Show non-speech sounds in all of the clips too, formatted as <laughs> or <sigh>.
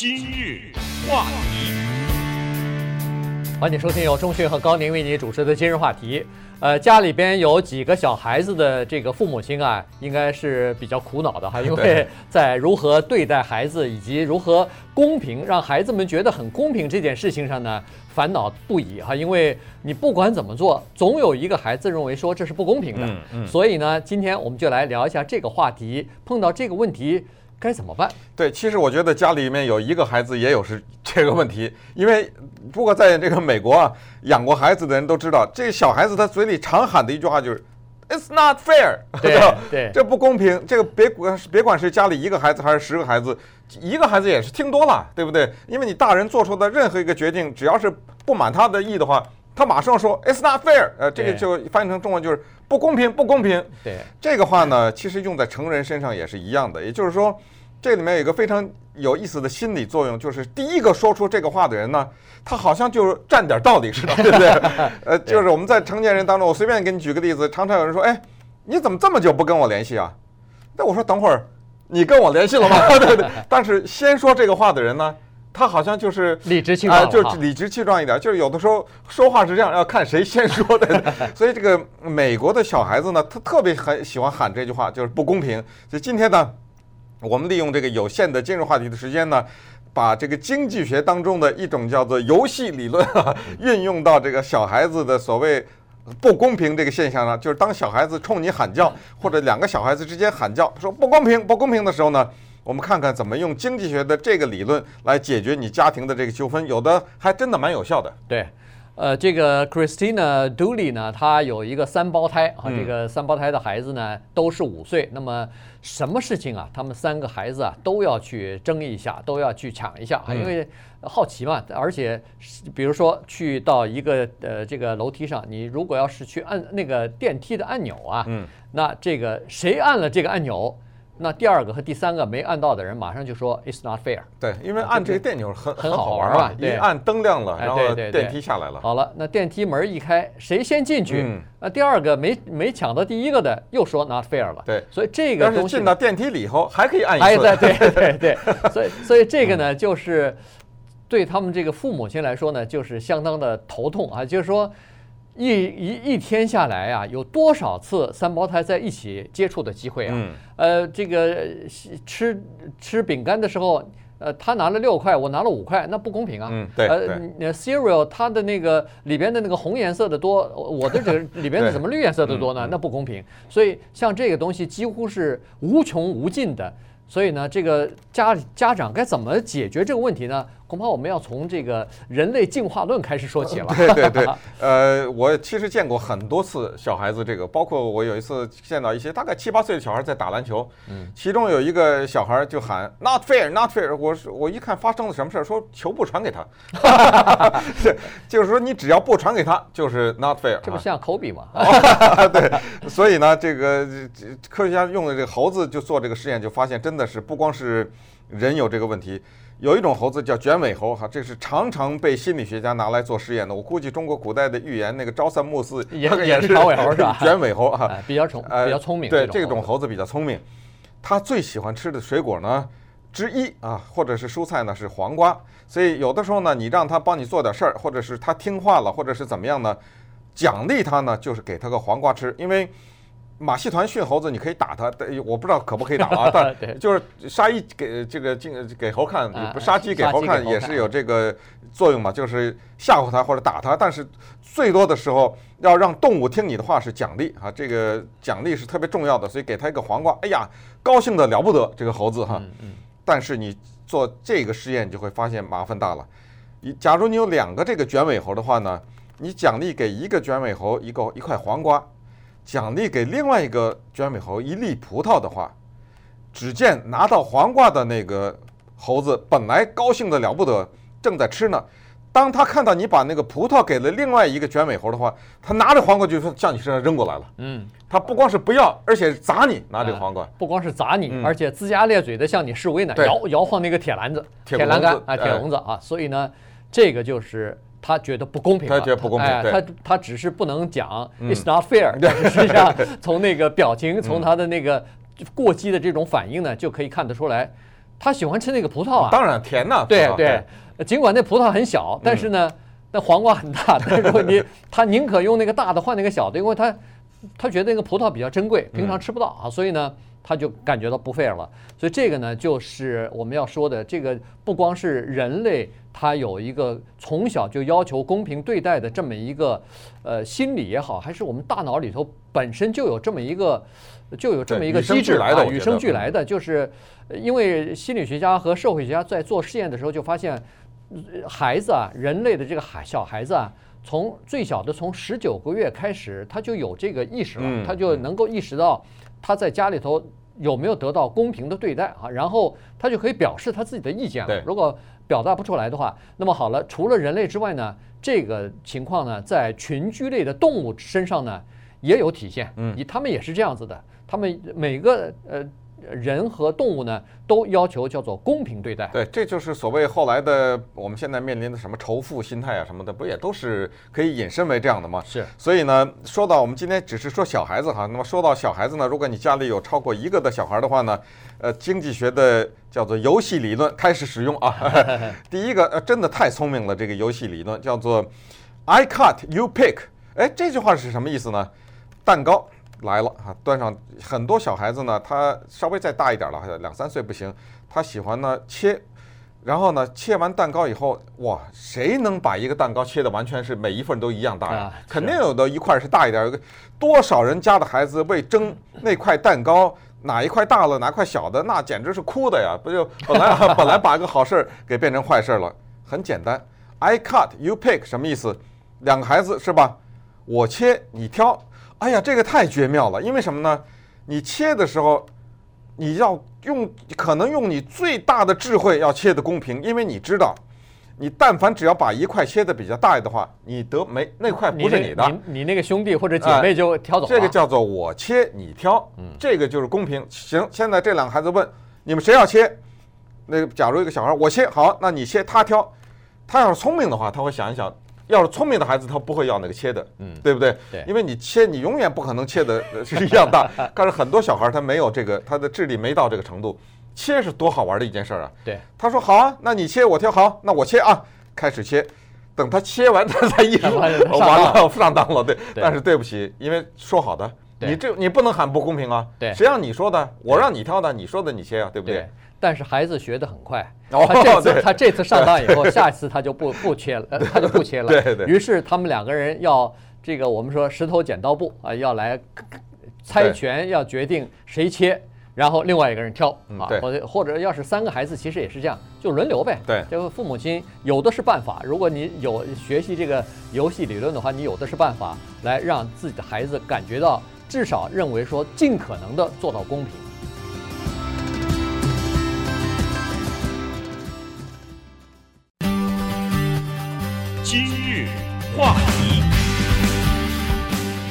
今日话题，欢迎收听由钟迅和高宁为你主持的今日话题。呃，家里边有几个小孩子的这个父母亲啊，应该是比较苦恼的哈，因为 <laughs> 在如何对待孩子以及如何公平让孩子们觉得很公平这件事情上呢，烦恼不已哈。因为你不管怎么做，总有一个孩子认为说这是不公平的。嗯嗯。所以呢，今天我们就来聊一下这个话题，碰到这个问题。该怎么办？对，其实我觉得家里面有一个孩子也有是这个问题，<laughs> 因为不过在这个美国啊，养过孩子的人都知道，这个小孩子他嘴里常喊的一句话就是 “It's not fair”，对 <laughs> 对，这不公平。这个别管别管是家里一个孩子还是十个孩子，一个孩子也是听多了，对不对？因为你大人做出的任何一个决定，只要是不满他的意的话，他马上说 “It's not fair”，呃，这个就翻译成中文就是不公平，不公平。对，这个话呢，其实用在成人身上也是一样的，也就是说。这里面有一个非常有意思的心理作用，就是第一个说出这个话的人呢，他好像就占点道理似的，对不对？<laughs> 呃，就是我们在成年人当中，我随便给你举个例子，常常有人说：“哎，你怎么这么久不跟我联系啊？”那我说：“等会儿，你跟我联系了吗？” <laughs> 对对。但是先说这个话的人呢，他好像就是理直气壮，就是理直气壮一点，就是有的时候说话是这样，要看谁先说的。<laughs> 所以这个美国的小孩子呢，他特别很喜欢喊这句话，就是不公平。所以今天呢。我们利用这个有限的今日话题的时间呢，把这个经济学当中的一种叫做游戏理论啊，<laughs> 运用到这个小孩子的所谓不公平这个现象上，就是当小孩子冲你喊叫，<laughs> 或者两个小孩子之间喊叫说不公平不公平的时候呢，我们看看怎么用经济学的这个理论来解决你家庭的这个纠纷，有的还真的蛮有效的。对。呃，这个 Christina Dooley 呢，她有一个三胞胎啊，这个三胞胎的孩子呢都是五岁。那么什么事情啊，他们三个孩子啊都要去争一下，都要去抢一下啊，因为好奇嘛。而且，比如说去到一个呃这个楼梯上，你如果要是去按那个电梯的按钮啊，嗯那这个谁按了这个按钮？那第二个和第三个没按到的人，马上就说 "It's not fair"。对，因为按这个电钮很很好玩嘛，一按灯亮了，然后电梯下来了。好了，那电梯门一开，谁先进去？那第二个没没抢到第一个的，又说 "not fair" 了。对，所以这个东西。但是进到电梯里以后还可以按一次。哎，对对对对，<laughs> 所以所以这个呢，就是对他们这个父母亲来说呢，就是相当的头痛啊，就是说。一一一天下来啊，有多少次三胞胎在一起接触的机会啊？嗯、呃，这个吃吃饼干的时候，呃，他拿了六块，我拿了五块，那不公平啊。嗯，对。呃，cereal 它的那个里边的那个红颜色的多，我的这个里边的怎么绿颜色的多呢？那不公平。所以像这个东西几乎是无穷无尽的。所以呢，这个家家长该怎么解决这个问题呢？恐怕我们要从这个人类进化论开始说起了。对对对，呃，我其实见过很多次小孩子这个，包括我有一次见到一些大概七八岁的小孩在打篮球，嗯，其中有一个小孩就喊 “not fair, not fair”，我说我一看发生了什么事儿，说球不传给他，<laughs> 是就是说你只要不传给他就是 not fair，这不像科比吗？<laughs> 对，所以呢，这个科学家用的这个猴子就做这个实验，就发现真的是不光是人有这个问题。有一种猴子叫卷尾猴，哈，这是常常被心理学家拿来做实验的。我估计中国古代的寓言那个朝三暮四也也是长尾猴是吧？<laughs> 卷尾猴哈，比较聪比较聪明。对，这种猴子比较聪明，它最喜欢吃的水果呢之一啊，或者是蔬菜呢是黄瓜。所以有的时候呢，你让它帮你做点事儿，或者是它听话了，或者是怎么样呢，奖励它呢就是给它个黄瓜吃，因为。马戏团训猴子，你可以打他，但我不知道可不可以打啊。<laughs> 但就是杀一给这个进给猴看，杀鸡给猴看也是有这个作用嘛，就是吓唬他或者打他。但是最多的时候要让动物听你的话是奖励啊，这个奖励是特别重要的，所以给他一个黄瓜，哎呀，高兴的了不得这个猴子哈。但是你做这个实验，你就会发现麻烦大了。你假如你有两个这个卷尾猴的话呢，你奖励给一个卷尾猴一个一块黄瓜。奖励给另外一个卷尾猴一粒葡萄的话，只见拿到黄瓜的那个猴子本来高兴的了不得，正在吃呢。当他看到你把那个葡萄给了另外一个卷尾猴的话，他拿着黄瓜就向你身上扔过来了。嗯，他不光是不要，而且砸你，拿这个黄瓜。不光是砸你，而且龇牙咧嘴的向你示威呢，摇摇晃那个铁篮子、铁栏杆啊、铁笼子啊。所以呢，这个就是。他觉得不公平，他觉得不公平，哎、他他只是不能讲 "It's not fair"，嗯、<laughs> 但是实际上从那个表情，从他的那个过激的这种反应呢，就可以看得出来，他喜欢吃那个葡萄啊。当然甜呐。对对，尽管那葡萄很小，但是呢，那黄瓜很大。<laughs> 但是你他宁可用那个大的换那个小的，因为他他觉得那个葡萄比较珍贵，平常吃不到啊，所以呢。他就感觉到不 fair 了，所以这个呢，就是我们要说的，这个不光是人类，他有一个从小就要求公平对待的这么一个，呃，心理也好，还是我们大脑里头本身就有这么一个，就有这么一个机制啊，与生俱来的，就是因为心理学家和社会学家在做实验的时候就发现，孩子啊，人类的这个孩小孩子啊，从最小的从十九个月开始，他就有这个意识了，他就能够意识到他在家里头。有没有得到公平的对待啊？然后他就可以表示他自己的意见了。如果表达不出来的话，那么好了，除了人类之外呢，这个情况呢，在群居类的动物身上呢也有体现。嗯，他们也是这样子的，他们每个呃。人和动物呢，都要求叫做公平对待。对，这就是所谓后来的我们现在面临的什么仇富心态啊什么的，不也都是可以引申为这样的吗？是。所以呢，说到我们今天只是说小孩子哈，那么说到小孩子呢，如果你家里有超过一个的小孩的话呢，呃，经济学的叫做游戏理论开始使用啊。<laughs> 第一个呃，真的太聪明了，这个游戏理论叫做 I cut, you pick。哎，这句话是什么意思呢？蛋糕。来了哈，端上很多小孩子呢，他稍微再大一点了，两三岁不行，他喜欢呢切，然后呢切完蛋糕以后，哇，谁能把一个蛋糕切的完全是每一份都一样大呀？啊、肯定有的一块是大一点，有个多少人家的孩子为争那块蛋糕哪一块大了哪块小的，那简直是哭的呀！不就本来本来把一个好事儿给变成坏事了？很简单，I cut, you pick，什么意思？两个孩子是吧？我切你挑。哎呀，这个太绝妙了！因为什么呢？你切的时候，你要用可能用你最大的智慧要切的公平，因为你知道，你但凡只要把一块切的比较大的话，你得没那块不是你的，你那个兄弟或者姐妹就挑走了。这个叫做我切你挑，这个就是公平。行，现在这两个孩子问你们谁要切？那个假如一个小孩我切好，那你切他挑。他要是聪明的话，他会想一想。要是聪明的孩子，他不会要那个切的，嗯，对不对？对，因为你切，你永远不可能切的 <laughs> 是一样大。<laughs> 但是很多小孩他没有这个，他的智力没到这个程度。切是多好玩的一件事儿啊！对，他说好啊，那你切我挑，好，那我切啊，开始切。等他切完，他才意识到完了，上当了。对，但是对不起，因为说好的，你这你不能喊不公平啊！对，谁让你说的？我让你挑的，你说的你切啊，对不对？但是孩子学得很快，他这次他这次上当以后，下一次他就不不切了，他就不切了。对对。于是他们两个人要这个我们说石头剪刀布啊，要来猜拳，要决定谁切，然后另外一个人挑啊，或者或者要是三个孩子，其实也是这样，就轮流呗。对。这个父母亲有的是办法，如果你有学习这个游戏理论的话，你有的是办法来让自己的孩子感觉到，至少认为说尽可能的做到公平。今日话题，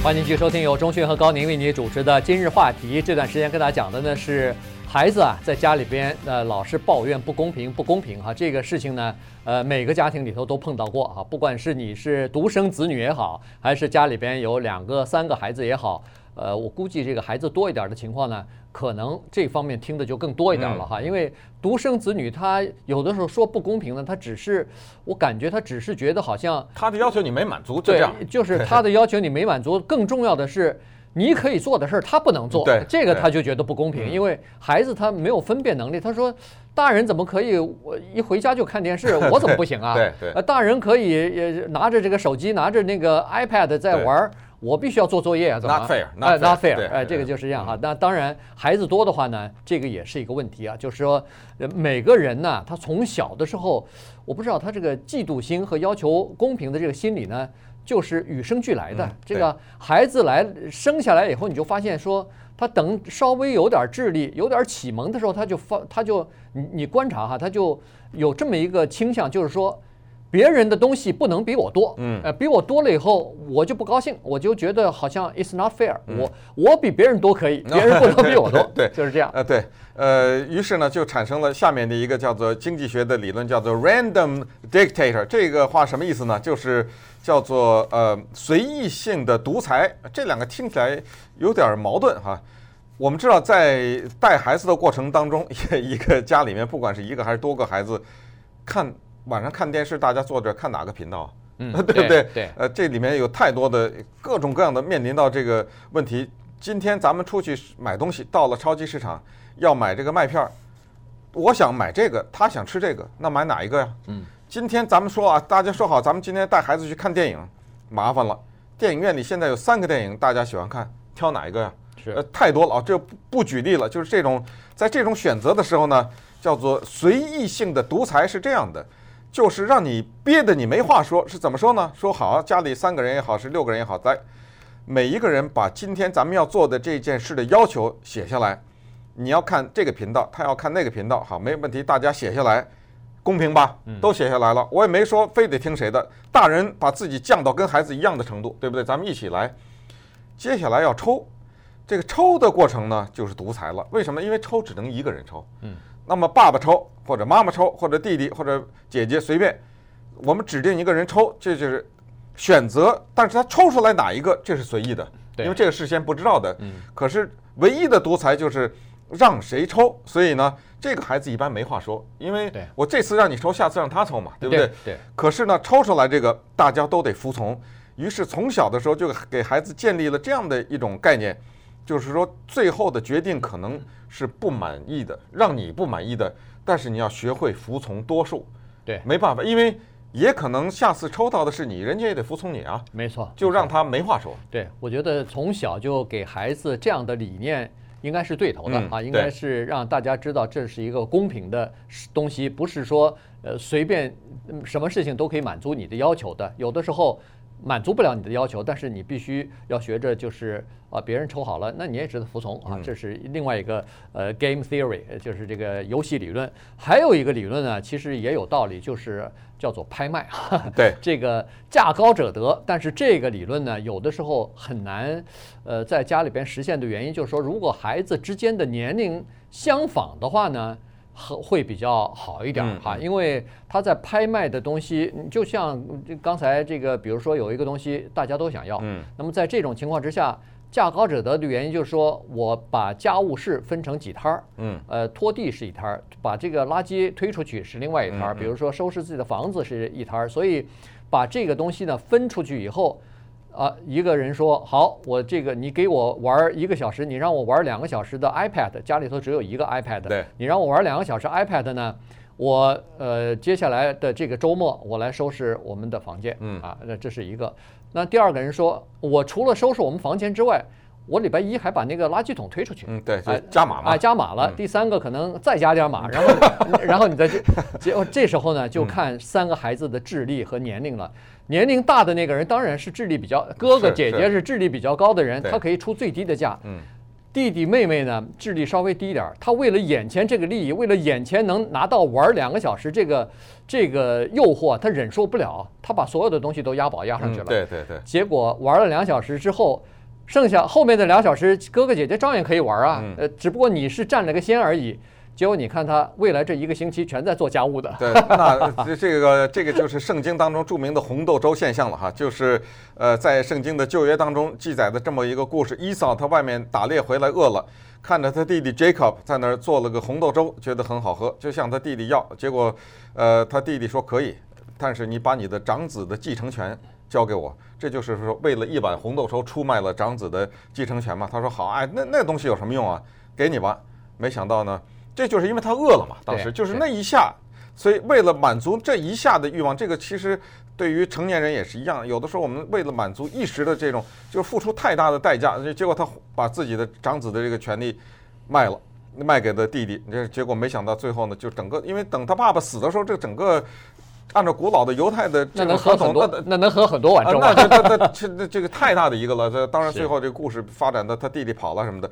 欢迎继续收听由钟迅和高宁为你主持的《今日话题》。这段时间跟大家讲的呢是孩子啊，在家里边呃老是抱怨不公平，不公平哈。这个事情呢，呃每个家庭里头都碰到过啊。不管是你是独生子女也好，还是家里边有两个、三个孩子也好，呃，我估计这个孩子多一点的情况呢。可能这方面听的就更多一点了哈，因为独生子女他有的时候说不公平呢，他只是我感觉他只是觉得好像他的要求你没满足，对，就是他的要求你没满足。更重要的是，你可以做的事儿他不能做，这个他就觉得不公平，因为孩子他没有分辨能力。他说，大人怎么可以我一回家就看电视，我怎么不行啊？<laughs> 对对，大人可以拿着这个手机，拿着那个 iPad 在玩。我必须要做作业啊，怎么？Not fair，哎，not fair，哎，这个就是这样哈。那当然，孩子多的话呢，这个也是一个问题啊。就是说，每个人呢，他从小的时候，我不知道他这个嫉妒心和要求公平的这个心理呢，就是与生俱来的。这个孩子来生下来以后，你就发现说，他等稍微有点智力、有点启蒙的时候，他就发，他就你你观察哈，他就有这么一个倾向，就是说。别人的东西不能比我多，嗯，呃，比我多了以后，我就不高兴，我就觉得好像 it's not fair，我我比别人多可以，<laughs> 别人不能比我多，对，就是这样，呃，对，呃，于是呢，就产生了下面的一个叫做经济学的理论，叫做 random dictator，这个话什么意思呢？就是叫做呃随意性的独裁，这两个听起来有点矛盾哈。我们知道，在带孩子的过程当中，一个家里面，不管是一个还是多个孩子，看晚上看电视，大家坐着看哪个频道？嗯，<laughs> 对不对？对。呃，这里面有太多的各种各样的面临到这个问题。今天咱们出去买东西，到了超级市场要买这个麦片儿，我想买这个，他想吃这个，那买哪一个呀？嗯。今天咱们说啊，大家说好，咱们今天带孩子去看电影，麻烦了。电影院里现在有三个电影，大家喜欢看，挑哪一个呀？是。呃，太多了啊，这不不举例了。就是这种，在这种选择的时候呢，叫做随意性的独裁，是这样的，就是让你憋得你没话说。是怎么说呢？说好，家里三个人也好，是六个人也好，在。每一个人把今天咱们要做的这件事的要求写下来，你要看这个频道，他要看那个频道，好，没问题，大家写下来，公平吧？都写下来了，我也没说非得听谁的。大人把自己降到跟孩子一样的程度，对不对？咱们一起来。接下来要抽，这个抽的过程呢，就是独裁了。为什么？因为抽只能一个人抽。嗯。那么爸爸抽，或者妈妈抽，或者弟弟或者姐姐随便，我们指定一个人抽，这就是。选择，但是他抽出来哪一个，这是随意的，因为这个事先不知道的。嗯可是唯一的独裁就是让谁抽，所以呢，这个孩子一般没话说，因为我这次让你抽，下次让他抽嘛，对不对？对。可是呢，抽出来这个大家都得服从，于是从小的时候就给孩子建立了这样的一种概念，就是说最后的决定可能是不满意的，让你不满意的，但是你要学会服从多数。对，没办法，因为。也可能下次抽到的是你，人家也得服从你啊。没错，就让他没话说。对，我觉得从小就给孩子这样的理念，应该是对头的啊，嗯、应该是让大家知道这是一个公平的东西，不是说呃随便什么事情都可以满足你的要求的，有的时候。满足不了你的要求，但是你必须要学着，就是啊，别人抽好了，那你也只得服从啊。这是另外一个呃 game theory，就是这个游戏理论。还有一个理论呢，其实也有道理，就是叫做拍卖。<laughs> 对，这个价高者得。但是这个理论呢，有的时候很难呃在家里边实现的原因，就是说，如果孩子之间的年龄相仿的话呢。会比较好一点哈，因为他在拍卖的东西，就像刚才这个，比如说有一个东西大家都想要，那么在这种情况之下，价高者得的原因就是说我把家务事分成几摊儿，嗯，呃，拖地是一摊儿，把这个垃圾推出去是另外一摊儿，比如说收拾自己的房子是一摊儿，所以把这个东西呢分出去以后。啊，一个人说好，我这个你给我玩一个小时，你让我玩两个小时的 iPad，家里头只有一个 iPad，对，你让我玩两个小时 iPad 呢，我呃接下来的这个周末我来收拾我们的房间，嗯。啊，那这是一个。那第二个人说，我除了收拾我们房间之外，我礼拜一还把那个垃圾桶推出去，嗯对，就加码嘛，啊加码了。第三个可能再加点码，然后 <laughs> 然后你再去，结果这时候呢就看三个孩子的智力和年龄了。年龄大的那个人当然是智力比较，哥哥姐姐是智力比较高的人，他可以出最低的价。弟弟妹妹呢，智力稍微低一点，他为了眼前这个利益，为了眼前能拿到玩两个小时这个这个诱惑，他忍受不了，他把所有的东西都押宝押上去了。对对对。结果玩了两小时之后，剩下后面的两小时，哥哥姐姐照样可以玩啊，呃，只不过你是占了个先而已。结果你看他未来这一个星期全在做家务的。对，那这这个这个就是圣经当中著名的红豆粥现象了哈，就是呃在圣经的旧约当中记载的这么一个故事：伊扫他外面打猎回来饿了，看着他弟弟 Jacob 在那儿做了个红豆粥，觉得很好喝，就向他弟弟要。结果呃他弟弟说可以，但是你把你的长子的继承权交给我。这就是说为了一碗红豆粥出卖了长子的继承权嘛。他说好，哎，那那东西有什么用啊？给你吧。没想到呢。这就是因为他饿了嘛，当时就是那一下，所以为了满足这一下的欲望，这个其实对于成年人也是一样。有的时候我们为了满足一时的这种，就是付出太大的代价，结果他把自己的长子的这个权利卖了，卖给了弟弟。这结果没想到最后呢，就整个因为等他爸爸死的时候，这整个。按照古老的犹太的这个合同，那那能喝很多碗粥啊？那那那这那这个太大的一个了。这当然最后这个故事发展到，他弟弟跑了什么的，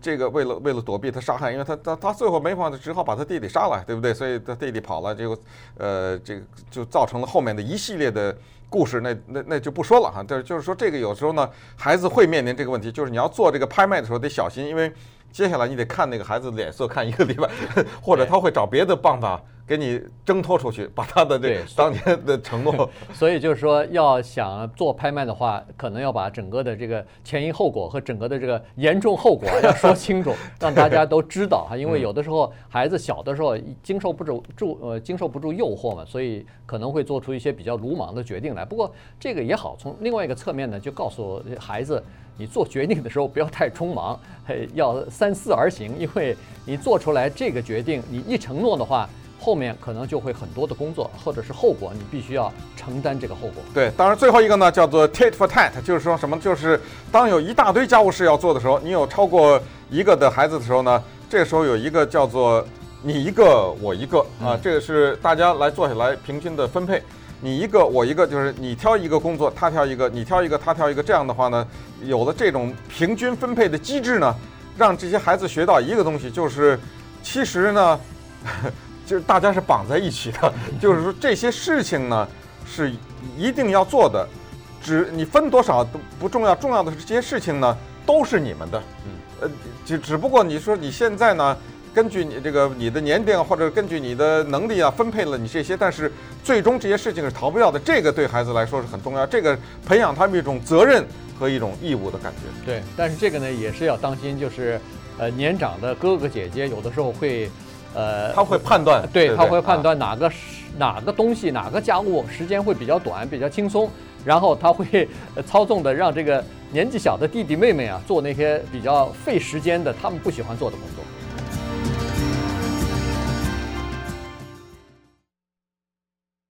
这个为了为了躲避他杀害，因为他他他最后没法子，只好把他弟弟杀了，对不对？所以他弟弟跑了，结果呃这个就造成了后面的一系列的故事。那那那就不说了哈。就是就是说这个有时候呢，孩子会面临这个问题，就是你要做这个拍卖的时候得小心，因为接下来你得看那个孩子的脸色，看一个礼拜，<laughs> 或者他会找别的办法。给你挣脱出去，把他的这当年的承诺。<laughs> 所以就是说，要想做拍卖的话，可能要把整个的这个前因后果和整个的这个严重后果要说清楚，<laughs> 让大家都知道哈。因为有的时候孩子小的时候经受不住住呃经受不住诱惑嘛，所以可能会做出一些比较鲁莽的决定来。不过这个也好，从另外一个侧面呢，就告诉孩子，你做决定的时候不要太匆忙，要三思而行，因为你做出来这个决定，你一承诺的话。后面可能就会很多的工作，或者是后果，你必须要承担这个后果。对，当然最后一个呢，叫做 tit for tat，就是说什么？就是当有一大堆家务事要做的时候，你有超过一个的孩子的时候呢，这个时候有一个叫做你一个我一个啊，这个是大家来坐下来平均的分配，你一个我一个，就是你挑一个工作，他挑一个，你挑一个，他挑一个，这样的话呢，有了这种平均分配的机制呢，让这些孩子学到一个东西，就是其实呢。就是大家是绑在一起的，就是说这些事情呢是一定要做的，只你分多少都不重要，重要的是这些事情呢都是你们的，嗯，呃，只只不过你说你现在呢，根据你这个你的年龄或者根据你的能力啊分配了你这些，但是最终这些事情是逃不掉的，这个对孩子来说是很重要，这个培养他们一种责任和一种义务的感觉。对，但是这个呢也是要当心，就是呃年长的哥哥姐姐有的时候会。呃，他会判断，对，他会判断哪个是哪个东西，哪个家务时间会比较短，比较轻松，然后他会 <laughs> 操纵的让这个年纪小的弟弟妹妹啊做那些比较费时间的他们不喜欢做的工作。